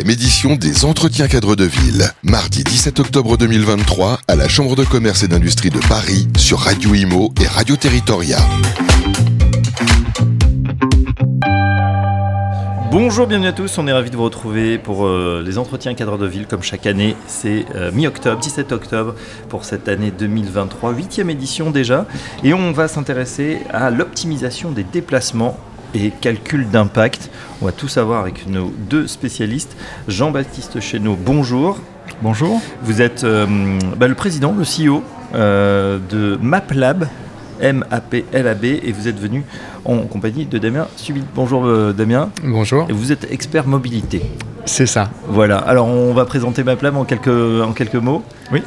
édition des Entretiens cadres de ville. Mardi 17 octobre 2023 à la Chambre de commerce et d'industrie de Paris sur Radio Imo et Radio Territoria. Bonjour, bienvenue à tous. On est ravis de vous retrouver pour euh, les entretiens cadres de ville comme chaque année. C'est euh, mi-octobre, 17 octobre pour cette année 2023, huitième édition déjà. Et on va s'intéresser à l'optimisation des déplacements et calcul d'impact. On va tout savoir avec nos deux spécialistes. Jean-Baptiste Chéneau, bonjour. Bonjour. Vous êtes euh, bah, le président, le CEO de MapLab, M-A-P-L-A-B, et vous êtes venu en compagnie de Damien Subit. Bonjour euh, Damien. Bonjour. Et vous êtes expert mobilité. C'est ça. Voilà, alors on va présenter MapLab en quelques, en quelques mots. Oui.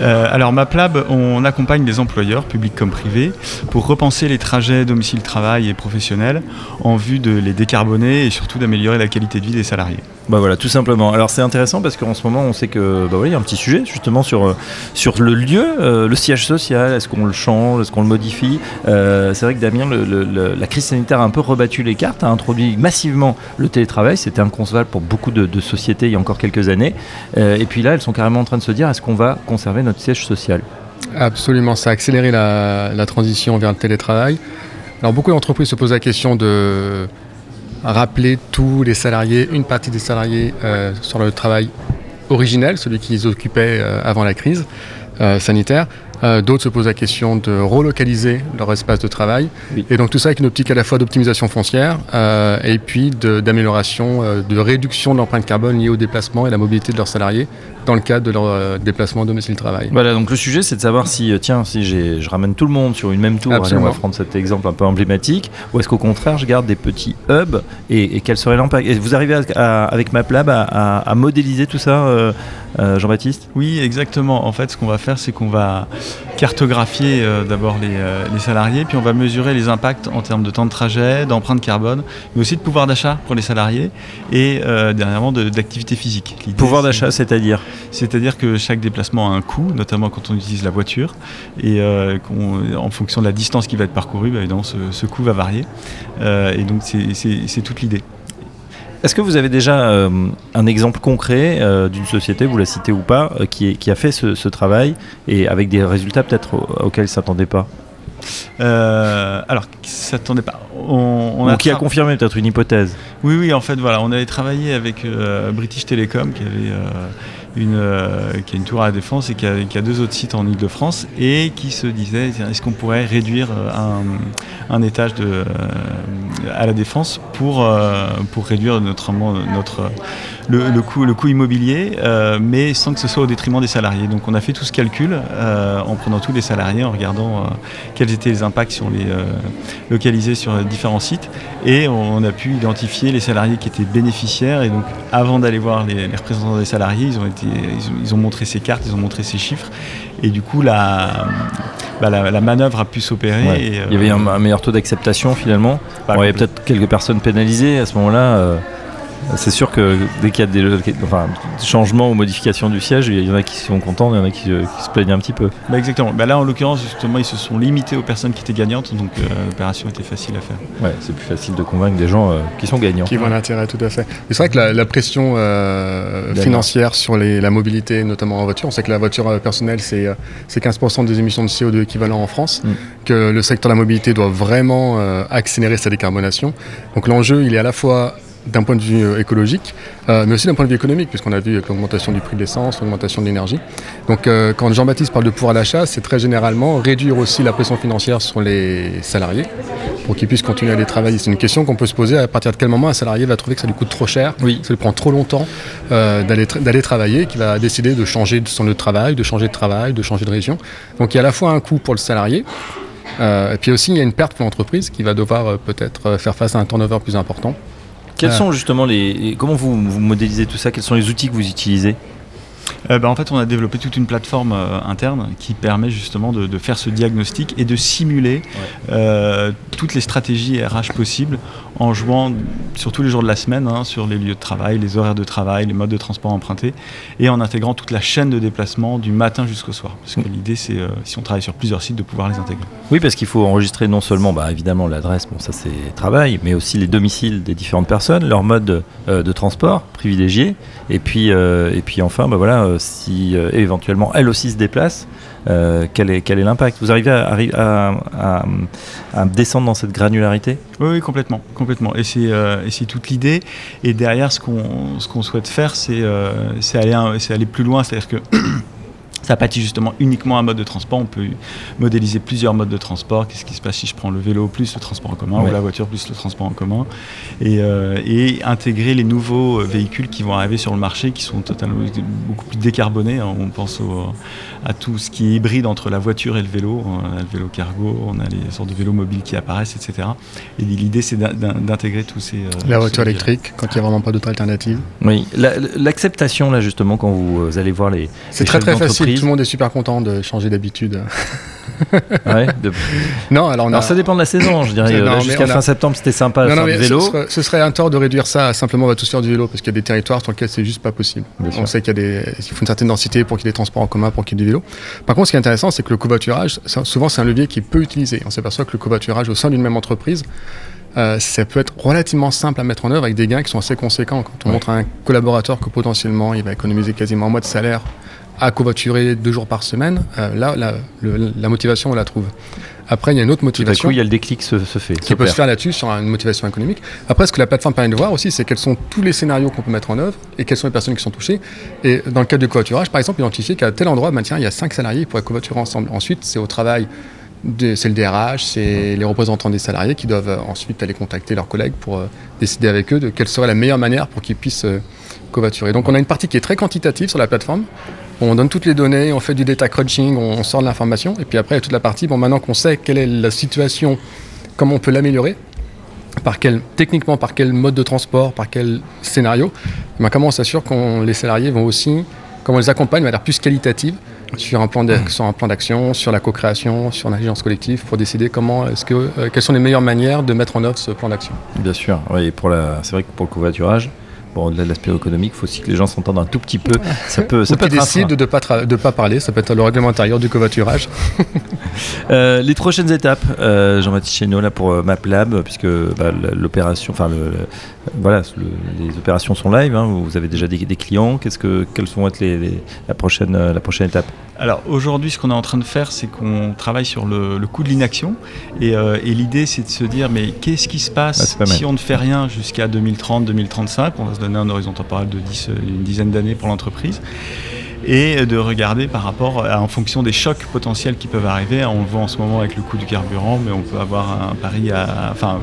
Euh, alors MapLab, on accompagne les employeurs, publics comme privés, pour repenser les trajets domicile-travail et professionnels en vue de les décarboner et surtout d'améliorer la qualité de vie des salariés. Bah voilà, tout simplement. Alors c'est intéressant parce qu'en ce moment, on sait que bah oui, il y a un petit sujet justement sur, euh, le lieu, euh, le siège social. Est-ce qu'on le change, est-ce qu'on le modifie? C'est vrai que Damien, la crise sanitaire a un peu rebattu les cartes, a introduit massivement le télétravail. C'était inconcevable pour beaucoup de, de, sociétés il y a encore quelques années. et puis là, elles sont carrément en train de se dire est-ce qu'on va conserver notre siège social? Absolument, ça a accéléré la, transition vers le télétravail. Alors beaucoup d'entreprises se posent la question de rappeler tous les salariés, une partie des salariés euh, sur le travail originel, celui qu'ils occupaient euh, avant la crise euh. D'autres se posent la question de relocaliser leur espace de travail. Et donc tout ça avec une optique à la fois d'optimisation foncière et puis d'amélioration, de, réduction de l'empreinte carbone liée au déplacement et la mobilité de leurs salariés dans le cadre de leur euh, déplacement domicile-travail. Voilà, donc le sujet c'est de savoir si, euh, tiens, si je ramène tout le monde sur une même tour, allez, on va prendre cet exemple un peu emblématique, ou est-ce qu'au contraire je garde des petits hubs et, quel serait l'impact? Et vous arrivez avec MapLab à, à, modéliser tout ça, euh, Jean-Baptiste? Oui, exactement. En fait, ce qu'on va faire, c'est qu'on va cartographier d'abord les, les, salariés, puis on va mesurer les impacts en termes de temps de trajet, d'empreinte carbone, mais aussi de pouvoir d'achat pour les salariés et dernièrement d'activité physique. Pouvoir d'achat, c'est-à-dire c'est-à-dire que chaque déplacement a un coût, notamment quand on utilise la voiture, et euh, en fonction de la distance qui va être parcourue, bah, évidemment, ce, coût va varier. Euh, et donc c'est toute l'idée. Est-ce que vous avez déjà euh, un exemple concret d'une société, vous la citez ou pas, qui, a fait ce, travail et avec des résultats peut-être auxquels ils ne s'attendaient pas alors, s'attendait pas. On, a qui a confirmé peut-être une hypothèse. Oui, oui, en fait, voilà, on avait travaillé avec British Telecom qui avait euh, qui a une tour à la Défense et qui a, deux autres sites en Ile-de-France et qui se disait est-ce qu'on pourrait réduire euh, un, étage euh, à la Défense pour, pour réduire notre, le, coût, le coût immobilier, mais sans que ce soit au détriment des salariés. Donc on a fait tout ce calcul en prenant tous les salariés, en regardant quels étaient les impacts sur les, localisés sur différents sites et on, a pu identifier les salariés qui étaient bénéficiaires et donc avant d'aller voir les représentants des salariés, ils ont été ils, ont montré ces cartes, ils ont montré ces chiffres. Et du coup, la, bah, la, manœuvre a pu s'opérer. il y avait un, meilleur taux d'acceptation finalement. il y avait peut-être quelques personnes pénalisées à ce moment-là. C'est sûr que dès qu'il y a des, changements ou modifications du siège, il y en a qui sont contents, il y en a qui, euh, se plaignent un petit peu. Bah, exactement. Bah, là, en l'occurrence, justement, ils se sont limités aux personnes qui étaient gagnantes, donc euh, l'opération était facile à faire. Ouais, c'est plus facile de convaincre des gens euh, qui sont gagnants. Qui vont l'intérêt, tout à fait. C'est vrai que la, pression financière sur la mobilité, notamment en voiture, on sait que la voiture personnelle, c'est 15% des émissions de CO2 équivalent en France, mm. que le secteur de la mobilité doit vraiment accélérer sa décarbonation. Donc l'enjeu, il est à la fois d'un point de vue euh, écologique, euh, mais aussi d'un point de vue économique, puisqu'on a vu l'augmentation du prix de l'essence, l'augmentation de l'énergie. Donc euh, quand Jean-Baptiste parle de pouvoir d'achat, c'est très généralement réduire aussi la pression financière sur les salariés pour qu'ils puissent continuer à aller travailler. C'est une question qu'on peut se poser à partir de quel moment un salarié va trouver que ça lui coûte trop cher, oui. ça lui prend trop longtemps d'aller travailler, qu'il va décider de changer de son lieu de travail, de changer de travail, de changer de région. Donc il y a à la fois un coût pour le salarié, et puis aussi il y a une perte pour l'entreprise qui va devoir peut-être faire face à un turnover plus important. Quels sont justement les. Comment vous, modélisez tout ça? Quels sont les outils que vous utilisez? Euh, bah, En fait, on a développé toute une plateforme euh, interne qui permet justement de, de, faire ce diagnostic et de simuler euh, toutes les stratégies RH possibles en jouant sur tous les jours de la semaine hein, sur les lieux de travail, les horaires de travail, les modes de transport empruntés et en intégrant toute la chaîne de déplacement du matin jusqu'au soir. Parce que mmh. l'idée, c'est, si on travaille sur plusieurs sites, de pouvoir les intégrer. Oui, parce qu'il faut enregistrer non seulement, bah, évidemment, l'adresse, bon, ça c'est travail, mais aussi les domiciles des différentes personnes, leur mode de, transport privilégié, et puis, et puis enfin, bah, voilà, si éventuellement elle aussi se déplace, euh, quel est quel est l'impact? Vous arrivez à, descendre dans cette granularité? Oui, complètement, complètement. Et c'est euh, toute l'idée. Et derrière, ce qu'on ce qu'on souhaite faire, c'est euh, aller, aller plus loin. C'est-à-dire que ça pâtit justement uniquement un mode de transport. On peut modéliser plusieurs modes de transport. Qu'est-ce qui se passe si je prends le vélo plus le transport en commun ouais. ou la voiture plus le transport en commun et, euh, et, intégrer les nouveaux véhicules qui vont arriver sur le marché qui sont totalement beaucoup plus décarbonés. On pense au, à tout ce qui est hybride entre la voiture et le vélo. On a le vélo cargo, on a les sortes de vélos mobiles qui apparaissent, etc. Et l'idée, c'est d'intégrer tous ces. Euh, la voiture électrique, quand il n'y a vraiment pas d'autre alternative. Oui, l'acceptation, là, justement, quand vous allez voir les. C'est très, très facile. Tout le monde est super content de changer d'habitude. ouais, de... Non, alors, on a... alors, ça dépend de la saison, je dirais. Jusqu'à fin a... septembre, c'était sympa non, non, faire du vélo. Ce serait, ce serait, un tort de réduire ça à simplement on va tous faire du vélo parce qu'il y a des territoires sur lesquels c'est juste pas possible. Bien on sûr. sait qu'il des... faut une certaine densité pour qu'il y ait des transports en commun, pour qu'il y ait du vélo. Par contre, ce qui est intéressant, c'est que le covoiturage, souvent, c'est un levier qui peut utiliser. On s'aperçoit que le covoiturage au sein d'une même entreprise, euh, ça peut être relativement simple à mettre en œuvre avec des gains qui sont assez conséquents. Quand on ouais. montre à un collaborateur que potentiellement il va économiser quasiment un mois de salaire à covoiturer deux jours par semaine, euh, là, la, le, la motivation, on la trouve. Après, il y a une autre motivation. Tout à coup, il y a le déclic se, se fait. Qui peut se faire là-dessus sur une motivation économique. Après, ce que la plateforme permet de voir aussi, c'est quels sont tous les scénarios qu'on peut mettre en œuvre et quelles sont les personnes qui sont touchées. Et dans le cas du covoiturage, par exemple, identifier qu'à tel endroit, tiens, il y a cinq salariés qui pourraient covoiturer ensemble. Ensuite, c'est au travail c'est le DRH, c'est les représentants des salariés qui doivent ensuite aller contacter leurs collègues pour euh, décider avec eux de quelle serait la meilleure manière pour qu'ils puissent euh, covoiturer. Donc on a une partie qui est très quantitative sur la plateforme. On donne toutes les données, on fait du data crunching, on sort de l'information. Et puis après, il y a toute la partie, bon, maintenant qu'on sait quelle est la situation, comment on peut l'améliorer, par quel, techniquement, par quel mode de transport, par quel scénario, ben, comment on s'assure que les salariés vont aussi, comment on les accompagne de manière plus qualitative sur un plan d'action, sur la co-création, sur l'intelligence collective, pour décider comment est-ce que, euh, quelles sont les meilleures manières de mettre en œuvre ce plan d'action. Bien sûr, oui, pour la, c'est vrai que pour le covoiturage, bon, au-delà de l'aspect économique, il faut aussi que les gens s'entendent un tout petit peu. Ça peut, ça Ou peut être décident de ne pas, de pas parler, ça peut être le règlement intérieur du covoiturage. euh, les prochaines étapes, euh, Jean-Baptiste Chénaud, là pour euh, MapLab, puisque bah, l'opération, enfin, le, le, voilà, le, les opérations sont live, hein, vous avez déjà des, des clients, qu'est-ce que, quelles vont être les, les, la, prochaine, la prochaine étape? Alors aujourd'hui, ce qu'on est en train de faire, c'est qu'on travaille sur le, le coût de l'inaction. Et, euh, et l'idée, c'est de se dire, mais qu'est-ce qui se passe ah, si on ne fait rien jusqu'à 2030-2035 On va se donner un horizon temporel de 10, une dizaine d'années pour l'entreprise et de regarder par rapport à, en fonction des chocs potentiels qui peuvent arriver. On le voit en ce moment avec le coût du carburant, mais on peut avoir un Paris à, enfin,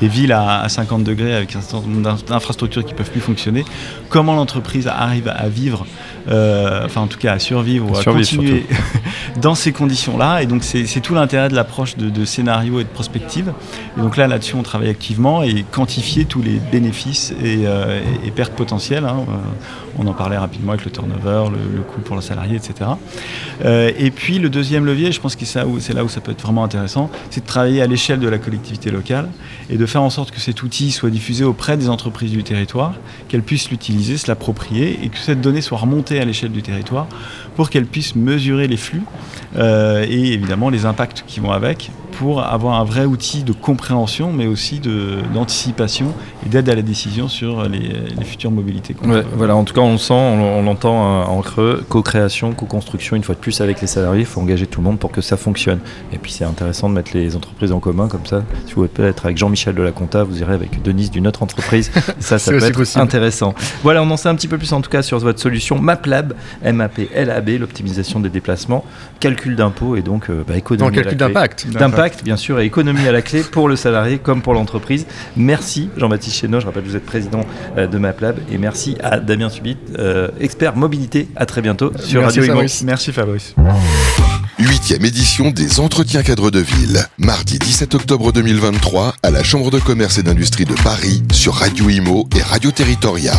des villes à, à 50 degrés avec un certain nombre d'infrastructures qui peuvent plus fonctionner. Comment l'entreprise arrive à vivre, euh, enfin en tout cas à survivre ou à survivre continuer dans ces conditions-là. Et donc c'est tout l'intérêt de l'approche de, de, scénario et de prospective. Et donc là, là-dessus, on travaille activement et quantifier tous les bénéfices et, euh, et pertes potentielles. Hein. On en parlait rapidement avec le turnover, le, le coût pour le salarié, etc. Euh, et puis le deuxième levier, je pense que c'est là où ça peut être vraiment intéressant, c'est de travailler à l'échelle de la collectivité locale et de faire en sorte que cet outil soit diffusé auprès des entreprises du territoire, qu'elles puissent l'utiliser, se l'approprier et que cette donnée soit remontée à l'échelle du territoire pour qu'elles puissent mesurer les flux euh, et évidemment les impacts qui vont avec pour avoir un vrai outil de compréhension, mais aussi d'anticipation et d'aide à la décision sur les, les futures mobilités. Ouais, voilà, en tout cas, on le sent, on, on l'entend en creux, co-création, co-construction, une fois de plus avec les salariés, il faut engager tout le monde pour que ça fonctionne. Et puis c'est intéressant de mettre les entreprises en commun comme ça. Si vous pouvez être avec Jean-Michel de la Compta, vous irez avec Denise d'une autre entreprise. ça, ça peut être possible. intéressant. Voilà, on en sait un petit peu plus en tout cas sur votre solution MapLab, M-A-P-L-A-B, l'optimisation des déplacements, calcul d'impôts et donc euh, bah, économie. Non, calcul d'impact. D'impact bien sûr, et économie à la clé pour le salarié comme pour l'entreprise. Merci Jean-Baptiste Chénaud, je rappelle que vous êtes président euh, de MapLab, et merci à Damien Subit, euh, expert mobilité. À très bientôt sur merci Radio Imo. Merci Fabrice. Huitième édition des Entretiens cadres de ville, mardi 17 octobre 2023 à la Chambre de commerce et d'industrie de Paris sur Radio Imo et Radio Territoria.